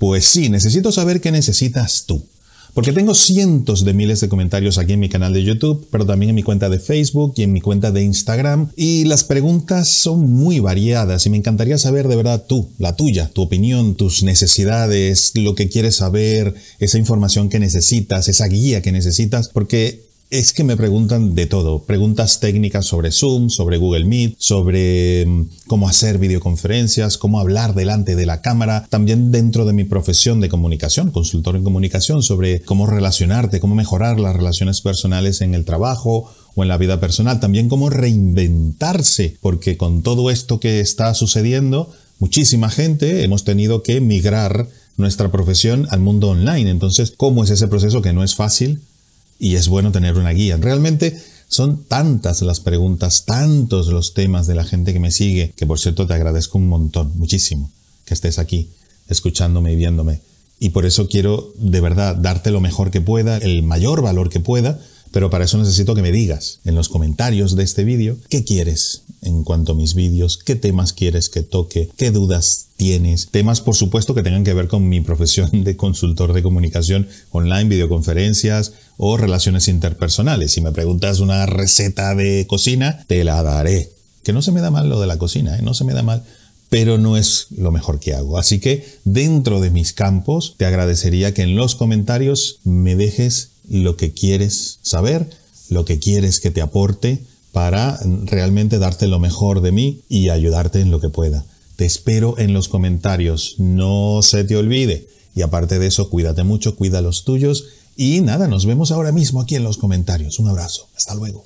Pues sí, necesito saber qué necesitas tú. Porque tengo cientos de miles de comentarios aquí en mi canal de YouTube, pero también en mi cuenta de Facebook y en mi cuenta de Instagram. Y las preguntas son muy variadas y me encantaría saber de verdad tú, la tuya, tu opinión, tus necesidades, lo que quieres saber, esa información que necesitas, esa guía que necesitas, porque es que me preguntan de todo. Preguntas técnicas sobre Zoom, sobre Google Meet, sobre mm, cómo hacer videoconferencias, cómo hablar delante de la cámara. También dentro de mi profesión de comunicación, consultor en comunicación, sobre cómo relacionarte, cómo mejorar las relaciones personales en el trabajo o en la vida personal. También cómo reinventarse, porque con todo esto que está sucediendo, muchísima gente hemos tenido que migrar nuestra profesión al mundo online. Entonces, ¿cómo es ese proceso que no es fácil? Y es bueno tener una guía. Realmente son tantas las preguntas, tantos los temas de la gente que me sigue, que por cierto te agradezco un montón, muchísimo, que estés aquí, escuchándome y viéndome. Y por eso quiero de verdad darte lo mejor que pueda, el mayor valor que pueda, pero para eso necesito que me digas en los comentarios de este vídeo qué quieres en cuanto a mis vídeos, qué temas quieres que toque, qué dudas tienes, temas por supuesto que tengan que ver con mi profesión de consultor de comunicación online, videoconferencias o relaciones interpersonales. Si me preguntas una receta de cocina, te la daré. Que no se me da mal lo de la cocina, ¿eh? no se me da mal pero no es lo mejor que hago. Así que dentro de mis campos te agradecería que en los comentarios me dejes lo que quieres saber, lo que quieres que te aporte para realmente darte lo mejor de mí y ayudarte en lo que pueda. Te espero en los comentarios, no se te olvide. Y aparte de eso, cuídate mucho, cuida los tuyos y nada, nos vemos ahora mismo aquí en los comentarios. Un abrazo, hasta luego.